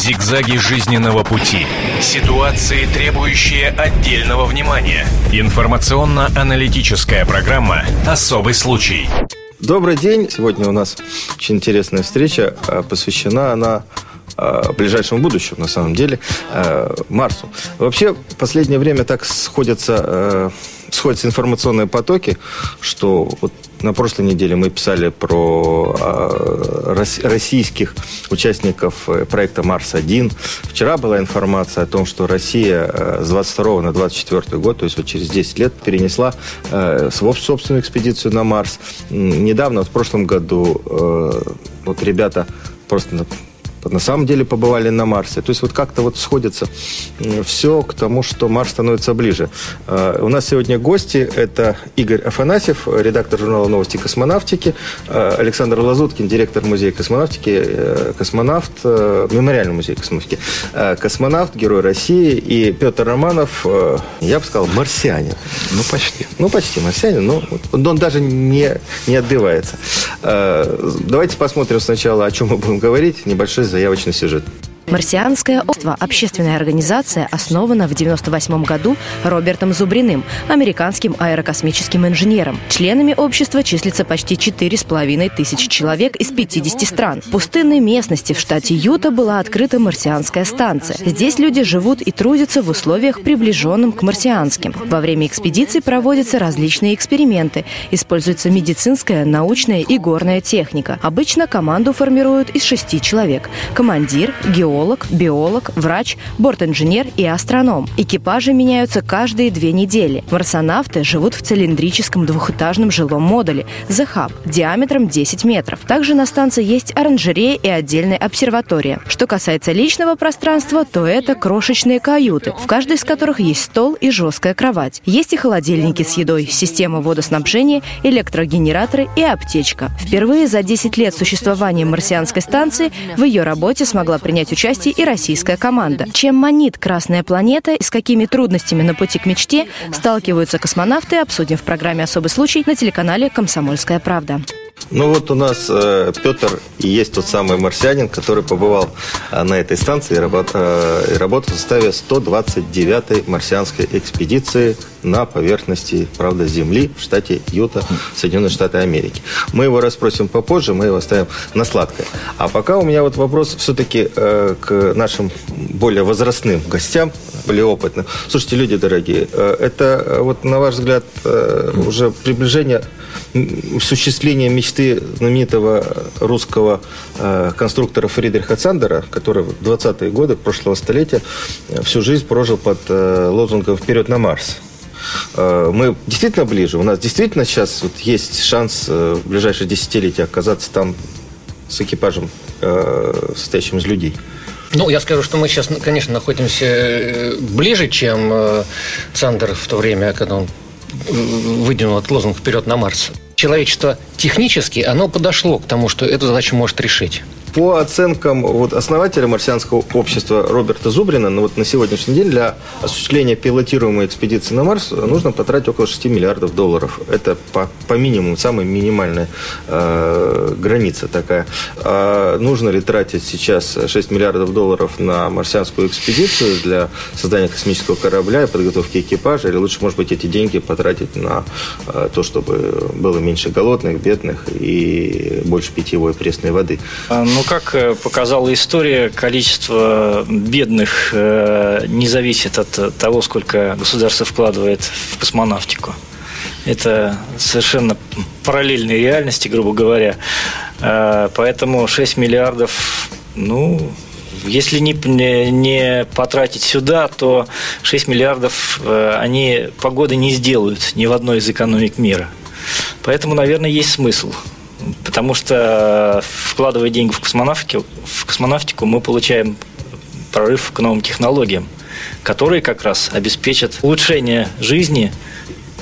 Зигзаги жизненного пути. Ситуации, требующие отдельного внимания. Информационно-аналитическая программа «Особый случай». Добрый день. Сегодня у нас очень интересная встреча. А, посвящена она а, ближайшему будущему, на самом деле, а, Марсу. Вообще, в последнее время так сходятся, сходятся информационные потоки, что вот на прошлой неделе мы писали про э, российских участников э, проекта «Марс-1». Вчера была информация о том, что Россия э, с 22 на 24 год, то есть вот через 10 лет, перенесла э, собственную экспедицию на Марс. Недавно, вот в прошлом году, э, вот ребята просто на самом деле побывали на Марсе. То есть вот как-то вот сходится все к тому, что Марс становится ближе. А, у нас сегодня гости. Это Игорь Афанасьев, редактор журнала «Новости космонавтики», а, Александр Лазуткин, директор музея космонавтики, э, космонавт, э, мемориальный музей космонавтики, а, космонавт, герой России, и Петр Романов, э, я бы сказал, марсианин. Ну, почти. Ну, почти марсианин, но он даже не, не отбивается. Давайте посмотрим сначала, о чем мы будем говорить. Небольшой заявочный сюжет. Марсианское общество – общественная организация, основана в 1998 году Робертом Зубриным, американским аэрокосмическим инженером. Членами общества числится почти 4,5 тысячи человек из 50 стран. В пустынной местности в штате Юта была открыта марсианская станция. Здесь люди живут и трудятся в условиях, приближенным к марсианским. Во время экспедиций проводятся различные эксперименты. Используется медицинская, научная и горная техника. Обычно команду формируют из шести человек. Командир, геолог, геолог, биолог, врач, бортинженер и астроном. Экипажи меняются каждые две недели. Марсонавты живут в цилиндрическом двухэтажном жилом модуле «The Hub» диаметром 10 метров. Также на станции есть оранжерея и отдельная обсерватория. Что касается личного пространства, то это крошечные каюты, в каждой из которых есть стол и жесткая кровать. Есть и холодильники с едой, система водоснабжения, электрогенераторы и аптечка. Впервые за 10 лет существования марсианской станции в ее работе смогла принять участие участии и российская команда. Чем манит Красная планета и с какими трудностями на пути к мечте сталкиваются космонавты, обсудим в программе «Особый случай» на телеканале «Комсомольская правда». Ну вот у нас э, Петр и есть тот самый марсианин, который побывал э, на этой станции и, работ, э, и работал в составе 129-й марсианской экспедиции на поверхности, правда, Земли в штате Юта, Соединенные Штаты Америки. Мы его расспросим попозже, мы его оставим на сладкое. А пока у меня вот вопрос все-таки э, к нашим более возрастным гостям, более опытным. Слушайте, люди дорогие, э, это э, вот на ваш взгляд э, уже приближение осуществление мечты знаменитого русского конструктора Фридриха Цандера, который в 20-е годы прошлого столетия всю жизнь прожил под лозунгом «Вперед на Марс». Мы действительно ближе. У нас действительно сейчас вот есть шанс в ближайшие десятилетия оказаться там с экипажем, состоящим из людей. Ну, я скажу, что мы сейчас, конечно, находимся ближе, чем Цандер в то время, когда он выдвинул этот лозунг «Вперед на Марс». Человечество технически, оно подошло к тому, что эту задачу может решить. По оценкам вот, основателя марсианского общества Роберта Зубрина, ну, вот на сегодняшний день для осуществления пилотируемой экспедиции на Марс нужно потратить около 6 миллиардов долларов. Это по, по минимуму, самая минимальная э, граница такая. А нужно ли тратить сейчас 6 миллиардов долларов на марсианскую экспедицию для создания космического корабля и подготовки экипажа, или лучше, может быть, эти деньги потратить на э, то, чтобы было меньше голодных, бедных и больше питьевой пресной воды? А, ну, ну, как э, показала история, количество бедных э, не зависит от того, сколько государство вкладывает в космонавтику. Это совершенно параллельные реальности, грубо говоря. Э, поэтому 6 миллиардов, ну, если не, не потратить сюда, то 6 миллиардов они погоды не сделают ни в одной из экономик мира. Поэтому, наверное, есть смысл Потому что, вкладывая деньги в космонавтику, в космонавтику мы получаем прорыв к новым технологиям, которые как раз обеспечат улучшение жизни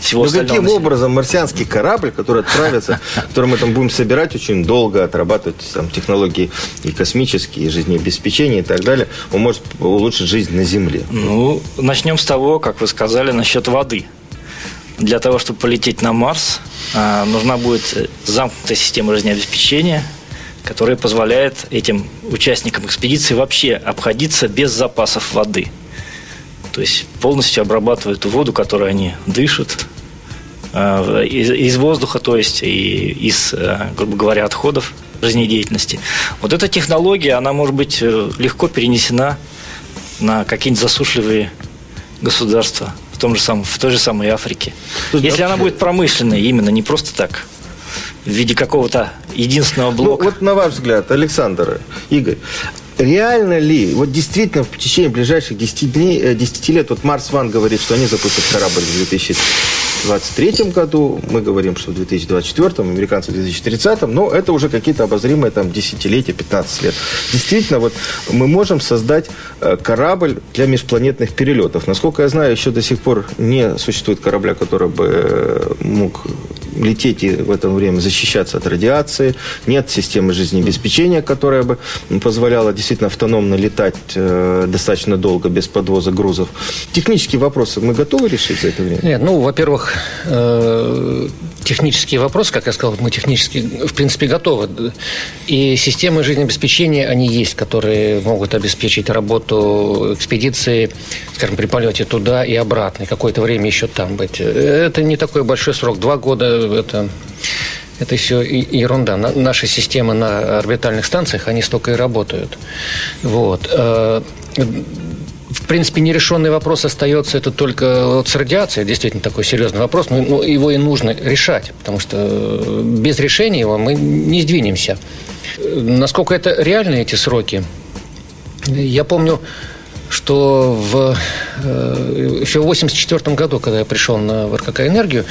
всего ну, каким населения. образом марсианский корабль, который отправится, который мы там будем собирать очень долго, отрабатывать там, технологии и космические, и жизнеобеспечение и так далее, он может улучшить жизнь на Земле? Ну, начнем с того, как вы сказали, насчет воды – для того, чтобы полететь на Марс, а, нужна будет замкнутая система жизнеобеспечения, которая позволяет этим участникам экспедиции вообще обходиться без запасов воды. То есть полностью обрабатывают ту воду, которую они дышат, э, из, из воздуха, то есть и из, э, грубо говоря, отходов жизнедеятельности. Вот эта технология, она может быть э, легко перенесена на какие-нибудь засушливые государства в, том же самом, в той же самой Африке. Если она будет промышленной, именно не просто так, в виде какого-то единственного Ну, блока. вот на ваш взгляд, Александр, Игорь, реально ли, вот действительно в течение ближайших 10, дней, э, 10 лет, вот Марс Ван говорит, что они запустят корабль в 2023 году, мы говорим, что в 2024, американцы в 2030, но это уже какие-то обозримые там десятилетия, 15 лет. Действительно, вот мы можем создать э, корабль для межпланетных перелетов. Насколько я знаю, еще до сих пор не существует корабля, который бы э, мог лететь и в это время защищаться от радиации. Нет системы жизнеобеспечения, которая бы позволяла действительно автономно летать э, достаточно долго без подвоза грузов. Технические вопросы мы готовы решить за это время? Нет, ну, во-первых, э, технические вопросы, как я сказал, мы технически, в принципе, готовы. И системы жизнеобеспечения, они есть, которые могут обеспечить работу экспедиции, скажем, при полете туда и обратно, и какое-то время еще там быть. Это не такой большой срок, два года, это... Это все ерунда. На- Наши системы на орбитальных станциях, они столько и работают. Вот. Э, принципе, нерешенный вопрос остается это только вот с радиацией. Действительно, такой серьезный вопрос. Но его и нужно решать, потому что э, без решения его мы не сдвинемся. Э, Насколько это реальны эти сроки? Я помню, что в, э, еще в 1984 году, когда я пришел на РКК «Энергию»,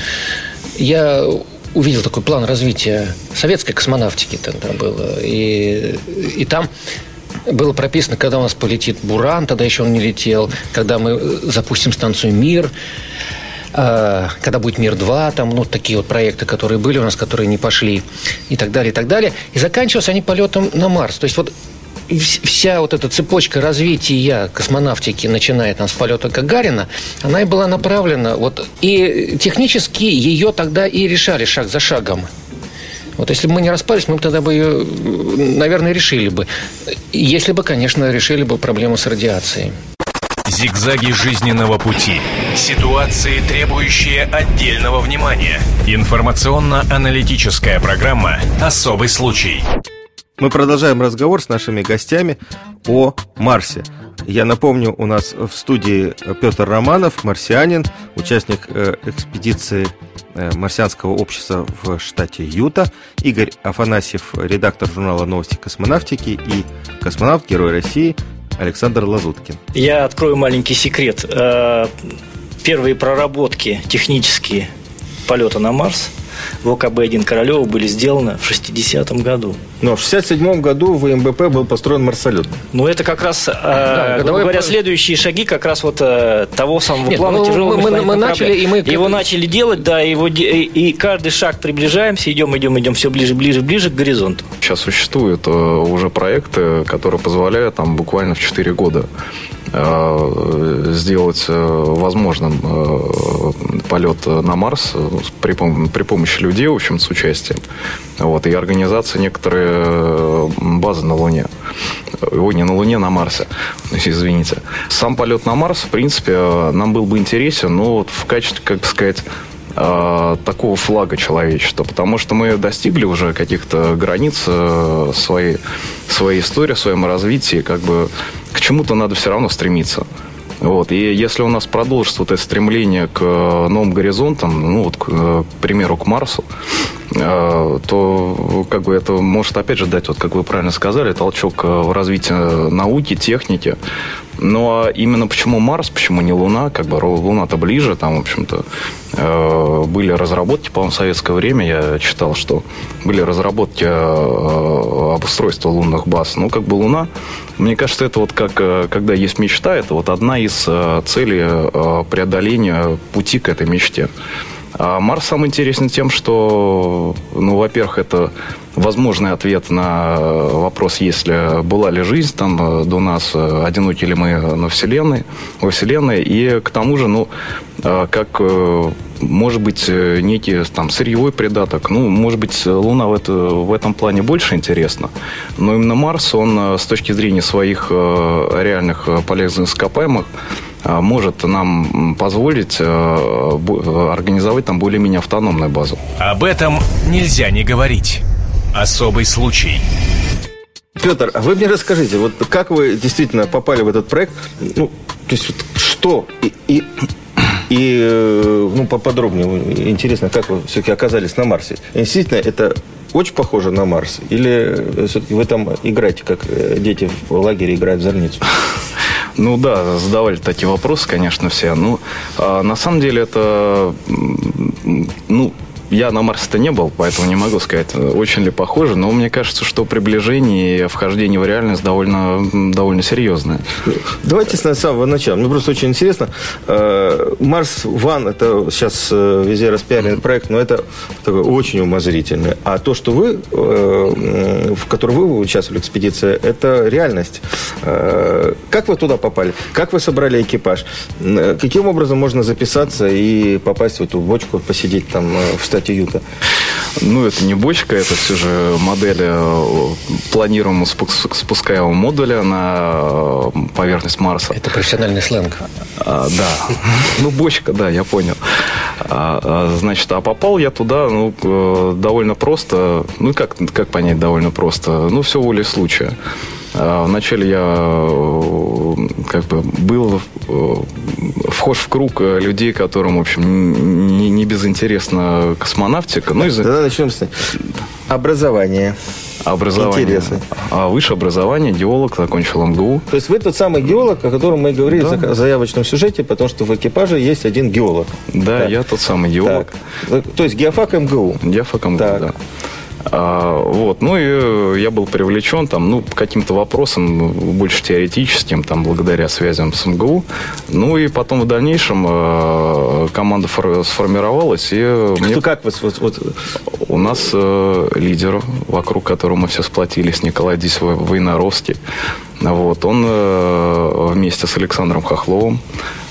я увидел такой план развития советской космонавтики тогда было. И, и там было прописано, когда у нас полетит «Буран», тогда еще он не летел, когда мы э, запустим станцию «Мир», э, когда будет «Мир-2», там, ну, такие вот проекты, которые были у нас, которые не пошли, и так далее, и так далее. И заканчивались они полетом на Марс. То есть вот вс- вся вот эта цепочка развития космонавтики, начиная там с полета Гагарина, она и была направлена, вот, и технически ее тогда и решали шаг за шагом. Вот если бы мы не распались, мы бы тогда бы ее, наверное, решили бы. Если бы, конечно, решили бы проблему с радиацией. Зигзаги жизненного пути. Ситуации, требующие отдельного внимания. Информационно-аналитическая программа «Особый случай». Мы продолжаем разговор с нашими гостями о Марсе. Я напомню, у нас в студии Петр Романов, марсианин, участник э, экспедиции марсианского общества в штате Юта, Игорь Афанасьев, редактор журнала «Новости космонавтики» и космонавт, герой России Александр Лазуткин. Я открою маленький секрет. Э, Первые проработки технические полета на Марс в ОКБ-1 Королева были сделаны в 60-м году. Но в 67 году в МБП был построен марсолет. Ну, это как раз, э, грубо годовой говоря, план. следующие шаги как раз вот э, того самого Нет, плана ну, тяжелого мы- мы- мы начали, и мы- Его начали делать, да, его, и и каждый шаг приближаемся, идем, идем, идем все ближе, ближе, ближе к горизонту. Сейчас существуют э, уже проекты, которые позволяют там буквально в 4 года э, сделать э, возможным э, полет на Марс при, при помощи людей, в общем, с участием. Вот, и организация некоторые базы на Луне. Ой, не на Луне, на Марсе. Извините. Сам полет на Марс, в принципе, нам был бы интересен, но вот в качестве, как сказать, э, такого флага человечества, потому что мы достигли уже каких-то границ э, своей, своей истории, своем развитии, как бы к чему-то надо все равно стремиться. Вот. И если у нас продолжится вот это стремление к э, новым горизонтам, ну вот, к, э, к примеру, к Марсу, э, то как бы это может опять же дать, вот как вы правильно сказали, толчок в развитии науки, техники. Ну а именно почему Марс, почему не Луна, как бы Луна-то ближе, там, в общем-то, э, были разработки, по-моему, в советское время я читал, что были разработки э, обустройства лунных баз. Ну, как бы Луна, мне кажется, это вот как, э, когда есть мечта, это вот одна из э, целей э, преодоления пути к этой мечте. А Марс сам интересен тем, что, ну, во-первых, это возможный ответ на вопрос, если была ли жизнь там до нас, одиноки ли мы на Вселенной, во Вселенной. И к тому же, ну, как может быть некий там сырьевой придаток. Ну, может быть, Луна в, это, в этом плане больше интересна. Но именно Марс, он с точки зрения своих реальных полезных ископаемых Э, может нам позволить э, организовать там более-менее автономную базу. Об этом нельзя не говорить. Особый случай. Петр, а вы мне расскажите, вот как вы действительно попали в этот проект? Ну, то есть вот что и, и, и э, ну, поподробнее, интересно, как вы все-таки оказались на Марсе? И действительно, это очень похоже на Марс? Или все-таки вы там играете, как дети в лагере играют в зорницу? Ну да, задавали такие вопросы, конечно, все. Ну, а, на самом деле это, ну, я на Марсе-то не был, поэтому не могу сказать, очень ли похоже, но мне кажется, что приближение и вхождение в реальность довольно, довольно серьезное. Давайте с самого начала. Мне просто очень интересно. Э, Марс Ван, это сейчас э, везде распиаренный проект, но это такой очень умозрительный. А то, что вы, э, в котором вы участвовали в экспедиции, это реальность. Как вы туда попали? Как вы собрали экипаж? Каким образом можно записаться и попасть в эту бочку, посидеть там в статье Юта? Ну, это не бочка, это все же модель э, планируемого спускаемого модуля на э, поверхность Марса. Это профессиональный сленг. А, да. Ну, бочка, да, я понял. А, а, значит, а попал я туда, ну, э, довольно просто. Ну, как, как понять довольно просто? Ну, все волей случая. А, вначале я э, как бы был э, вхож в круг э, людей, которым, в общем, не, не безинтересна космонавтика. Ну, из... Тогда начнем с образования. Образование. Интересно. А высшее образование, геолог, закончил МГУ. То есть вы тот самый геолог, о котором мы говорили да. в заявочном сюжете, потому что в экипаже есть один геолог. Да, так. я тот самый геолог. Так. То есть геофак МГУ. Геофак МГУ, так. да. А, вот. Ну и э, я был привлечен там, ну, каким-то вопросом, больше теоретическим, там, благодаря связям с МГУ. Ну и потом в дальнейшем э, команда сформировалась. И Кто мне... как вас? Вот, вот... У нас э, лидер, вокруг которого мы все сплотились, Николай Дис Войнаровский. Вот, он э, вместе с Александром Хохловым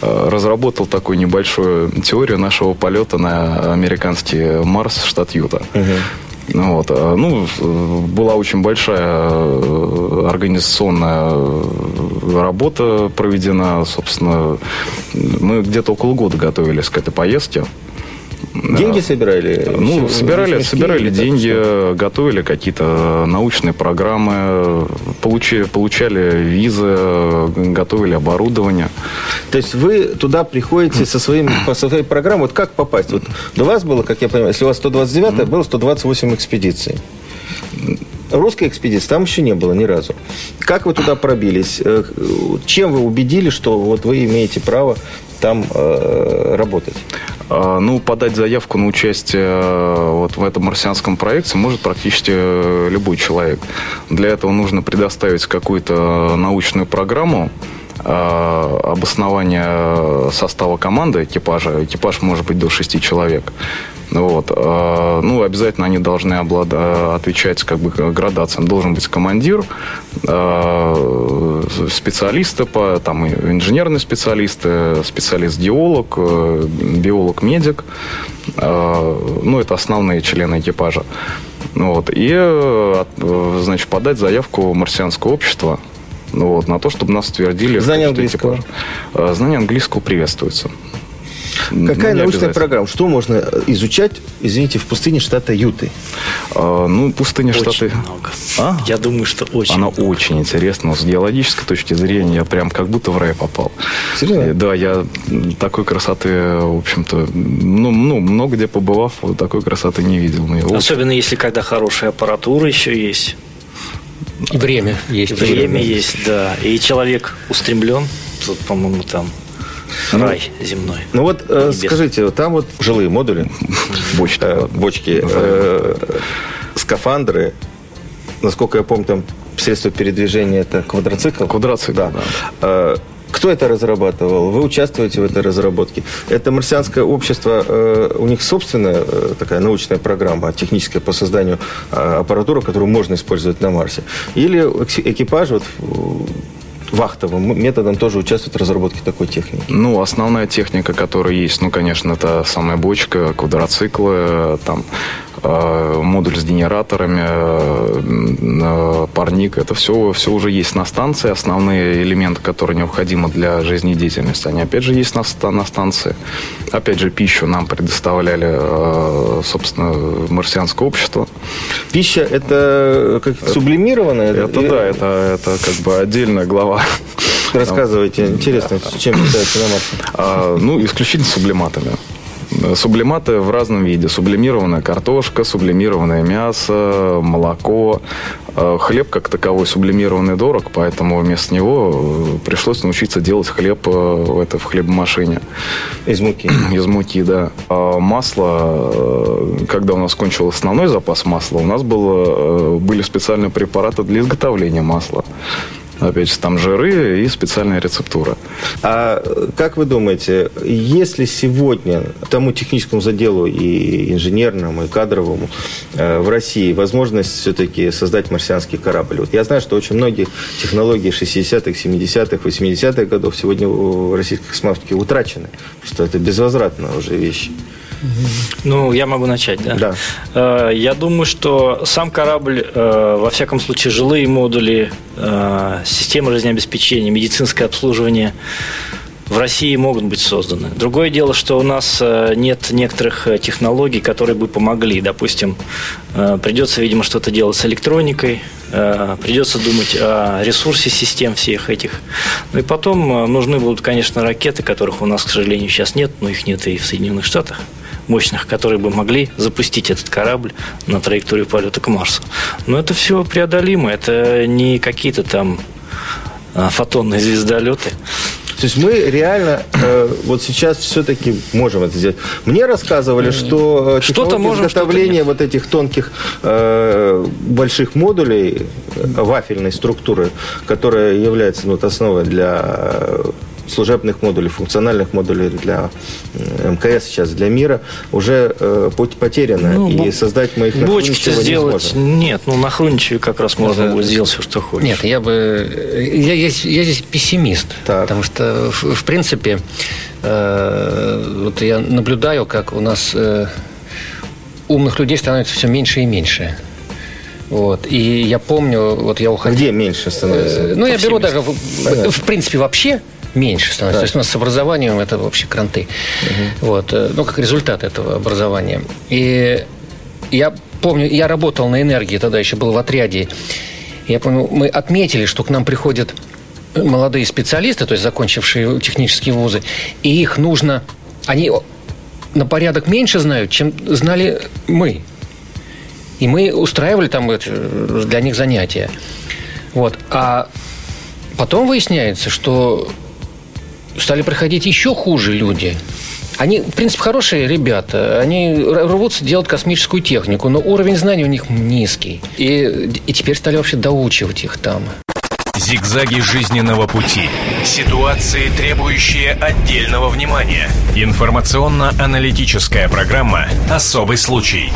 э, разработал такую небольшую теорию нашего полета на американский Марс, штат Юта. Угу. Вот. А, ну, была очень большая э, организационная работа проведена. Собственно, мы где-то около года готовились к этой поездке. Деньги собирали? Ну, собирали, собирали деньги, готовили какие-то научные программы, получили, получали визы, готовили оборудование. То есть вы туда приходите со, своим, со своей программой, вот как попасть? Вот до вас было, как я понимаю, если у вас 129 mm было 128 экспедиций. Русской экспедиции там еще не было ни разу. Как вы туда пробились? Э, чем вы убедили, что вот вы имеете право там э, работать? А, ну, подать заявку на участие э, вот в этом марсианском проекте может практически э, любой человек. Для этого нужно предоставить какую-то научную программу, э, обоснование состава команды экипажа. Экипаж может быть до 6 человек. Вот. А, ну, обязательно они должны облада... отвечать как бы градациям. Должен быть командир, специалисты, по, там, инженерные специалисты, специалист-геолог, э, биолог-медик. Ну, это основные члены экипажа. Вот. И, э, значит, подать заявку в марсианское общество вот, на то, чтобы нас утвердили. Знание английского? Знание английского приветствуется. Какая ну, научная программа? Что можно изучать, извините, в пустыне штата Юты? А, ну, пустыня очень штата... много. А? Я думаю, что очень Она много. очень интересна. С геологической точки зрения я прям как будто в рай попал. Серьезно? Да, я такой красоты, в общем-то, ну, ну много где побывав, вот такой красоты не видел. Особенно очень... если когда хорошая аппаратура еще есть. И время есть. Время есть, да. И человек устремлен. Тут, по-моему, там ну, рай земной. Ну вот э, скажите, там вот жилые модули, бочки, э, бочки э, скафандры, насколько я помню, там средство передвижения это квадроцикл. Квадроцикл, да. да. Кто это разрабатывал? Вы участвуете в этой разработке? Это марсианское общество, э, у них собственная э, такая научная программа техническая по созданию э, аппаратуры, которую можно использовать на Марсе? Или экипаж вот, вахтовым методом тоже участвует в разработке такой техники? Ну, основная техника, которая есть, ну, конечно, это самая бочка, квадроциклы, там, модуль с генераторами, парник. Это все, все уже есть на станции. Основные элементы, которые необходимы для жизнедеятельности, они опять же есть на, на станции. Опять же, пищу нам предоставляли, э, собственно, марсианское общество. Пища – это как сублимированная? Это, да, это, это как бы отдельная глава. Рассказывайте, интересно, чем питается на Марсе? А, ну, исключительно сублиматами. Сублиматы в разном виде. Сублимированная картошка, сублимированное мясо, молоко. Э, хлеб как таковой сублимированный дорог, поэтому вместо него э, пришлось научиться делать хлеб э, в, это, в хлебомашине. Из муки? Из муки, да. А масло, когда у нас кончился основной запас масла, у нас было, были специальные препараты для изготовления масла. Опять же, там жиры и специальная рецептура. А как вы думаете, если сегодня тому техническому заделу и инженерному, и кадровому э, в России возможность все-таки создать марсианский корабль? Вот я знаю, что очень многие технологии 60-х, 70-х, 80-х годов сегодня в российской космонавтике утрачены, что это безвозвратно уже вещи. Ну, я могу начать, да? Да. Э, я думаю, что сам корабль, э, во всяком случае, жилые модули, э, системы жизнеобеспечения, медицинское обслуживание в России могут быть созданы. Другое дело, что у нас нет некоторых технологий, которые бы помогли. Допустим, придется, видимо, что-то делать с электроникой, придется думать о ресурсе систем всех этих. Ну и потом нужны будут, конечно, ракеты, которых у нас, к сожалению, сейчас нет, но их нет и в Соединенных Штатах мощных, которые бы могли запустить этот корабль на траекторию полета к Марсу. Но это все преодолимо, это не какие-то там а, фотонные звездолеты. То есть мы реально э, вот сейчас все-таки можем это сделать. Мне рассказывали, что э, что-то можем, изготовления что вот этих тонких э, больших модулей э, вафельной структуры, которая является ну, вот, основой для служебных модулей, функциональных модулей для МКС сейчас, для мира, уже э, путь потеряно. Ну, и создать мы их Бочки сделать нет. Ну, на Хруничеве как раз можно Это... будет сделать все, что хочешь. Нет, я бы... Я, я, я здесь пессимист. Так. Потому что, в, в принципе, э, вот я наблюдаю, как у нас э, умных людей становится все меньше и меньше. Вот. И я помню, вот я уходил... Где меньше становится? Э, ну, я беру даже, в, в принципе, вообще меньше становится. Да. То есть у нас с образованием это вообще кранты. Угу. Вот. Э, ну, как результат этого образования. И я помню, я работал на энергии, тогда еще был в отряде. Я помню, мы отметили, что к нам приходят молодые специалисты, то есть закончившие технические вузы, и их нужно... Они на порядок меньше знают, чем знали мы. И мы устраивали там для них занятия. Вот. А потом выясняется, что стали приходить еще хуже люди. Они, в принципе, хорошие ребята. Они рвутся делать космическую технику, но уровень знаний у них низкий. И, и теперь стали вообще доучивать их там. Зигзаги жизненного пути. Ситуации, требующие отдельного внимания. Информационно-аналитическая программа «Особый случай».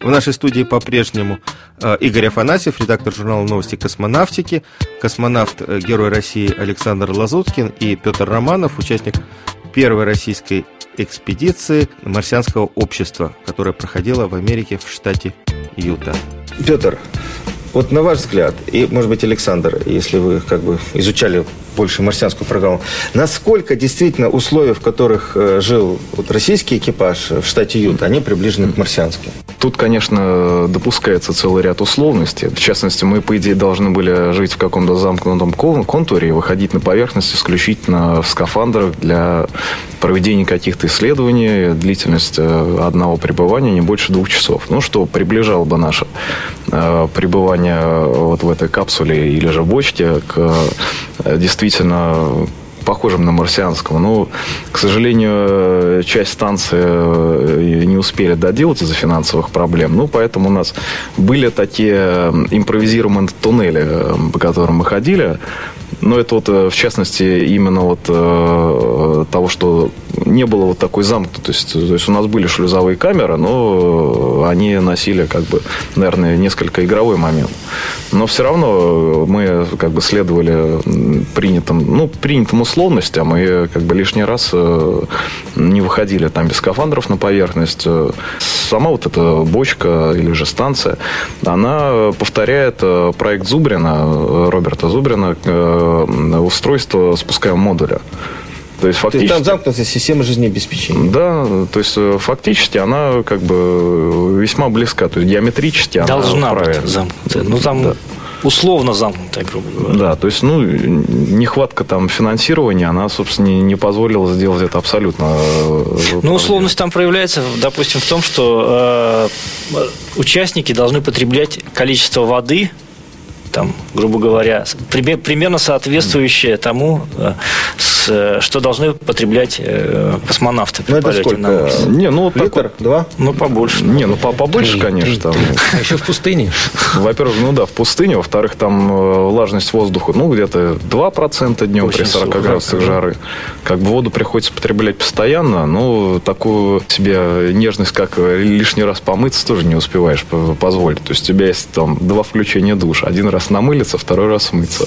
В нашей студии по-прежнему э, Игорь Афанасьев, редактор журнала «Новости космонавтики», космонавт, э, герой России Александр Лазуткин и Петр Романов, участник первой российской экспедиции марсианского общества, которая проходила в Америке в штате Юта. Петр, вот на ваш взгляд, и, может быть, Александр, если вы как бы изучали больше марсианскую программу. Насколько действительно условия, в которых э, жил вот российский экипаж в штате Юта, они приближены к марсианским? Тут, конечно, допускается целый ряд условностей. В частности, мы, по идее, должны были жить в каком-то замкнутом контуре и выходить на поверхность исключительно в скафандрах для проведения каких-то исследований. Длительность э, одного пребывания не больше двух часов. Ну, что приближало бы наше э, пребывание вот в этой капсуле или же бочке к действительно действительно похожим на марсианского. Но, к сожалению, часть станции э, не успели доделать из-за финансовых проблем. Ну, поэтому у нас были такие импровизированные туннели, э, по которым мы ходили. Но это вот, в частности, именно вот того, что не было вот такой замкнутости. То есть у нас были шлюзовые камеры, но они носили, как бы, наверное, несколько игровой момент. Но все равно мы как бы следовали принятым, ну, принятым условностям и как бы лишний раз не выходили там без скафандров на поверхность. Сама вот эта бочка или же станция, она повторяет проект Зубрина, Роберта Зубрина, устройство спускаемого модуля. То есть, фактически... то есть там замкнутая система жизнеобеспечения. Да, то есть э, фактически она как бы весьма близка, то есть геометрически она Должна быть замкнутая. Ну там да. условно замкнутая, грубо говоря. Да, то есть, ну, нехватка там финансирования, она, собственно, не, не позволила сделать это абсолютно. Э, ну, условность там проявляется, допустим, в том, что э, участники должны потреблять количество воды, там, грубо говоря, примерно соответствующее тому, э, что должны потреблять э, космонавты при ну, полете сколько? на Марс. Не, ну, Литр? Так, Два? Ну, побольше. Не, ну, побольше, три, конечно. Три, там. А еще в пустыне? Во-первых, ну да, в пустыне. Во-вторых, там э, влажность воздуха, ну, где-то 2% днем Очень при 40 сложно, градусах жары. Как бы воду приходится потреблять постоянно. Ну, такую себе нежность, как лишний раз помыться, тоже не успеваешь позволить. То есть у тебя есть там два включения душа. Один раз раз намылиться, второй раз мыться.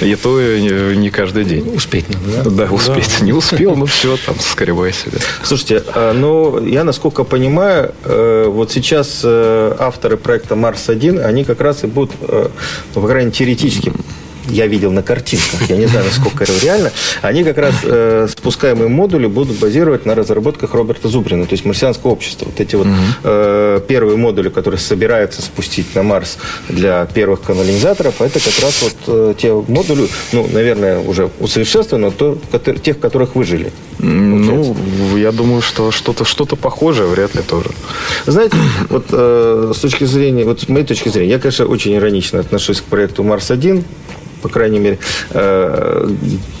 И то не каждый день. Успеть надо, да? Да, успеть. Да. Не успел, ну все, там, скрывай себя. Слушайте, а, ну, я, насколько понимаю, э, вот сейчас э, авторы проекта «Марс-1», они как раз и будут, э, ну, по крайней мере, теоретически я видел на картинках, я не знаю, насколько это реально, они как раз э, спускаемые модули будут базировать на разработках Роберта Зубрина, то есть марсианского общества. Вот эти вот э, первые модули, которые собираются спустить на Марс для первых колонизаторов, это как раз вот э, те модули, ну, наверное, уже усовершенствованы, то, тех, которых выжили. Ну, я думаю, что что-то что похожее вряд ли тоже. Знаете, вот э, с точки зрения, вот с моей точки зрения, я, конечно, очень иронично отношусь к проекту Марс-1, по крайней мере, э,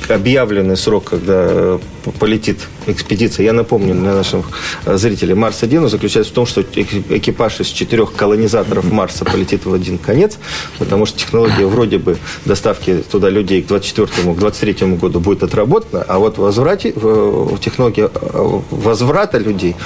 объявленный срок, когда полетит экспедиция. Я напомню для наших зрителей, Марс-1 заключается в том, что экипаж из четырех колонизаторов Марса полетит в один конец, потому что технология вроде бы доставки туда людей к 24-му, к 23-му году будет отработана, а вот возврате, технология э, возврата людей,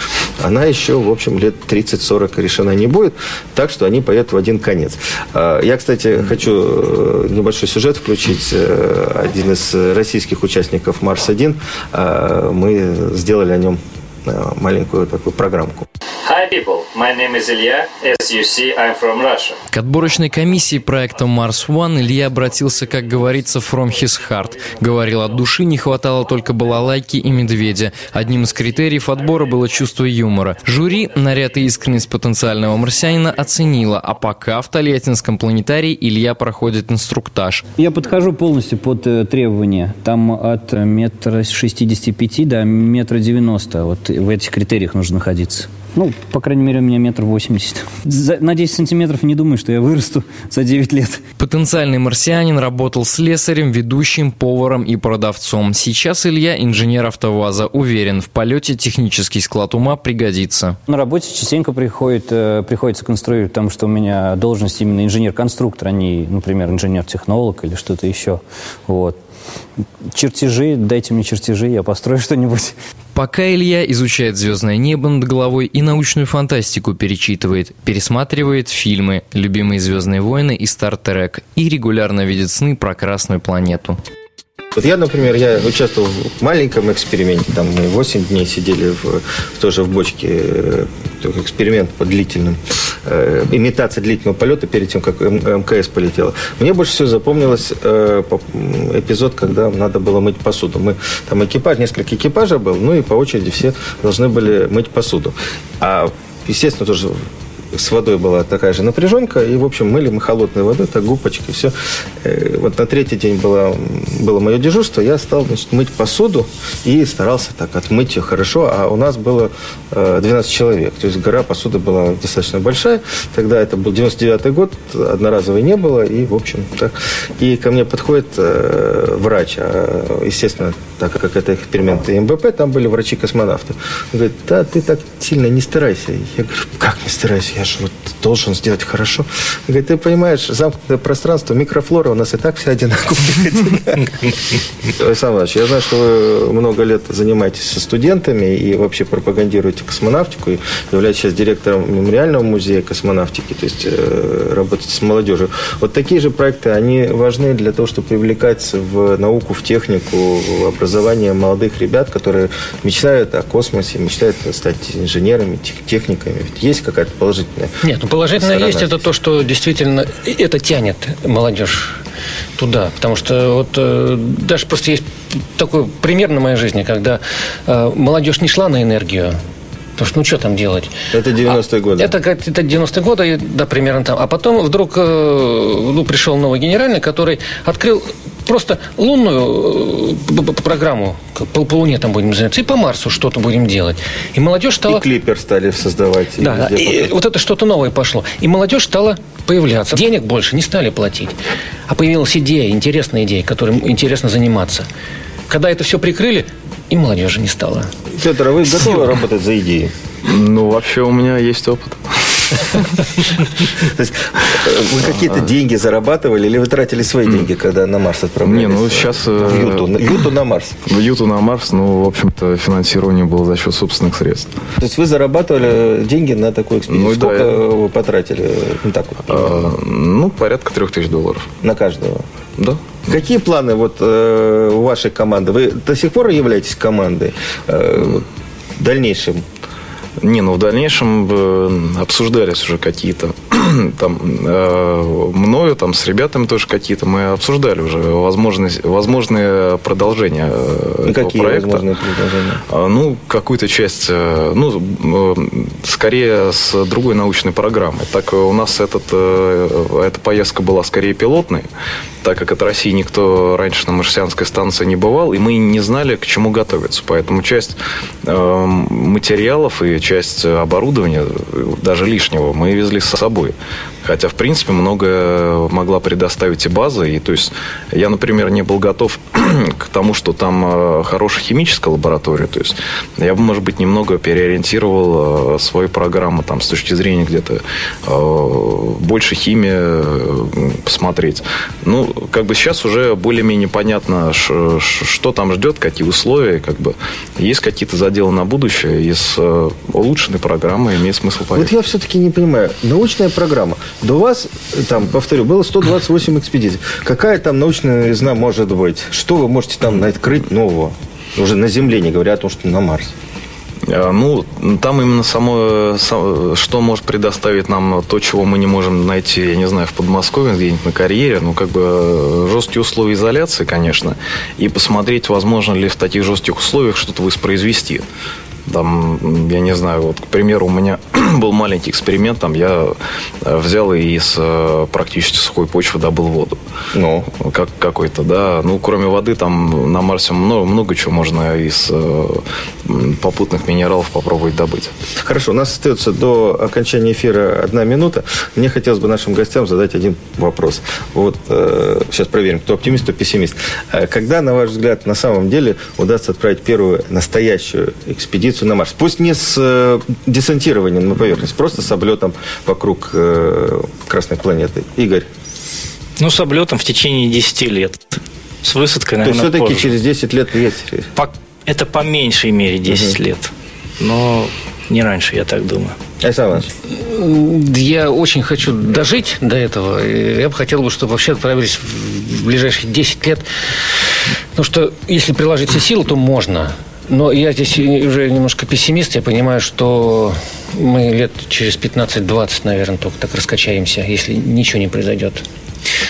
она еще, в общем, лет 30-40 решена не будет, так что они поедут в один конец. Э, я, кстати, хочу небольшой сюжет включить. Один из российских участников Марс-1 мы сделали о нем э, маленькую такую программку. Hi people, my name is Ilya. As you see, I'm from Russia. К отборочной комиссии проекта Mars One Илья обратился, как говорится, from his heart. Говорил от души, не хватало только балалайки и медведя. Одним из критериев отбора было чувство юмора. Жюри наряд и искренность потенциального марсианина оценила, а пока в Тольяттинском планетарии Илья проходит инструктаж. Я подхожу полностью под э, требования. Там от метра 65 до метра 90. Вот в этих критериях нужно находиться. Ну, по крайней мере, у меня метр восемьдесят. На 10 сантиметров не думаю, что я вырасту за 9 лет. Потенциальный марсианин работал слесарем, ведущим, поваром и продавцом. Сейчас Илья, инженер АвтоВАЗа, уверен, в полете технический склад ума пригодится. На работе частенько приходит, э, приходится конструировать, потому что у меня должность именно инженер-конструктор, а не, например, инженер-технолог или что-то еще. Вот. Чертежи, дайте мне чертежи, я построю что-нибудь. Пока Илья изучает звездное небо над головой и научную фантастику перечитывает, пересматривает фильмы «Любимые звездные войны» и «Стартрек» и регулярно видит сны про Красную планету. Вот я, например, я участвовал в маленьком эксперименте, там мы 8 дней сидели в, тоже в бочке, э, эксперимент по длительным, э, имитация длительного полета перед тем, как МКС полетела. Мне больше всего запомнилось э, эпизод, когда надо было мыть посуду. Мы, там экипаж, несколько экипажей был, ну и по очереди все должны были мыть посуду. А естественно, тоже с водой была такая же напряженка, и, в общем, мыли мы холодной водой, так губочкой, все. Э, вот на третий день было, было мое дежурство, я стал, значит, мыть посуду и старался так отмыть ее хорошо, а у нас было 12 э, человек, то есть гора посуды была достаточно большая, тогда это был 99 год, одноразовой не было, и, в общем, так. И ко мне подходит э, врач, а, естественно, так как это эксперимент МБП, там были врачи-космонавты. Он говорит, да, ты так сильно не старайся. Я говорю, как не старайся? Я же вот должен сделать хорошо. Говорит, ты понимаешь, замкнутое пространство, микрофлора у нас и так вся одинаковая. Александр Иванович, я знаю, что вы много лет занимаетесь со студентами и вообще пропагандируете космонавтику, и являетесь сейчас директором мемориального музея космонавтики, то есть э, работаете с молодежью. Вот такие же проекты, они важны для того, чтобы привлекать в науку, в технику, в образование молодых ребят, которые мечтают о космосе, мечтают стать инженерами, техниками. Ведь есть какая-то положительная Нет, ну положительное есть это то, что действительно это тянет молодежь туда. Потому что вот э, даже просто есть такой пример на моей жизни, когда э, молодежь не шла на энергию, Потому что, ну, что там делать? Это 90-е а, годы. Это, это 90-е годы, да, примерно там. А потом вдруг э, ну, пришел новый генеральный, который открыл просто лунную э, программу, по, по Луне там будем заниматься, и по Марсу что-то будем делать. И молодежь стала... И клипер стали создавать. Да, и, и вот это что-то новое пошло. И молодежь стала появляться. Денег больше не стали платить. А появилась идея, интересная идея, которой интересно заниматься. Когда это все прикрыли, и молодежи не стало. Петр, а вы готовы работать за идеи? Ну, вообще у меня есть опыт. То есть э, вы какие-то деньги зарабатывали или вы тратили свои деньги, когда на Марс отправлялись? Не, ну сейчас... В э, Юту, Юту на Марс. В Юту на Марс, ну, в общем-то, финансирование было за счет собственных средств. То есть вы зарабатывали деньги на такую экспедицию? Ну, Сколько да, вы потратили? Ну, так вот, а, ну, порядка трех тысяч долларов. На каждого? Да. Какие планы вот э, у вашей команды? Вы до сих пор являетесь командой э, в дальнейшем? Не, ну в дальнейшем э, обсуждались уже какие-то там э, мною, там с ребятами тоже какие-то мы обсуждали уже возможность, возможные продолжения э, этого какие проекта. возможные продолжения? А, ну, какую-то часть, ну, скорее с другой научной программой. Так у нас этот, эта поездка была скорее пилотной, так как от России никто раньше на марсианской станции не бывал, и мы не знали, к чему готовиться. Поэтому часть материалов и часть оборудования, даже лишнего, мы везли с собой. Хотя, в принципе, многое могла предоставить и база. И, то есть, я, например, не был готов к тому, что там э, хорошая химическая лаборатория. То есть, я бы, может быть, немного переориентировал э, свою программу там, с точки зрения где-то э, больше химии посмотреть. Ну, как бы сейчас уже более-менее понятно, что там ждет, какие условия. Как бы. Есть какие-то заделы на будущее. С улучшенной программой имеет смысл поехать. Вот я все-таки не понимаю. Научная программа – до вас, там, повторю, было 128 экспедиций. Какая там научная новизна может быть? Что вы можете там открыть нового? Уже на Земле, не говоря о том, что на Марсе. А, ну, там именно само, что может предоставить нам то, чего мы не можем найти, я не знаю, в Подмосковье, где-нибудь на карьере, ну, как бы э, жесткие условия изоляции, конечно, и посмотреть, возможно ли в таких жестких условиях что-то воспроизвести. Там, я не знаю, вот, к примеру, у меня был маленький эксперимент, там я э, взял и из э, практически сухой почвы добыл воду. Ну? Как, какой-то, да. Ну, кроме воды, там на Марсе много, много чего можно из э, попутных минералов попробовать добыть. Хорошо, у нас остается до окончания эфира одна минута. Мне хотелось бы нашим гостям задать один вопрос. Вот сейчас проверим, кто оптимист, кто пессимист. Когда, на ваш взгляд, на самом деле удастся отправить первую настоящую экспедицию экспедицию на Марс. Пусть не с э, десантированием на поверхность, просто с облетом вокруг э, Красной планеты. Игорь. Ну, с облетом в течение 10 лет. С высадкой, наверное, То есть, все-таки через 10 лет есть? Это по меньшей мере 10 угу. лет. Но не раньше, я так думаю. Александр Я очень хочу дожить до этого. Я бы хотел, чтобы вообще отправились в ближайшие 10 лет. Потому что если приложить все силы, то можно. Но я здесь уже немножко пессимист. Я понимаю, что мы лет через 15-20, наверное, только так раскачаемся, если ничего не произойдет.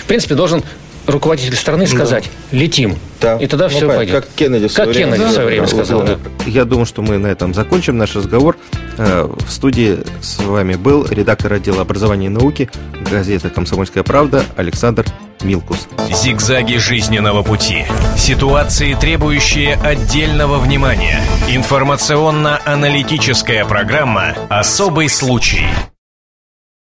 В принципе, должен руководитель страны сказать, да. летим. Да. И тогда ну, все пойдет. Как Кеннеди в свое как время, Кеннеди в свое время сказал, да. Я думаю, что мы на этом закончим наш разговор. Э, в студии с вами был редактор отдела образования и науки газеты «Комсомольская правда» Александр Милкус. Зигзаги жизненного пути. Ситуации, требующие отдельного внимания. Информационно-аналитическая программа «Особый случай».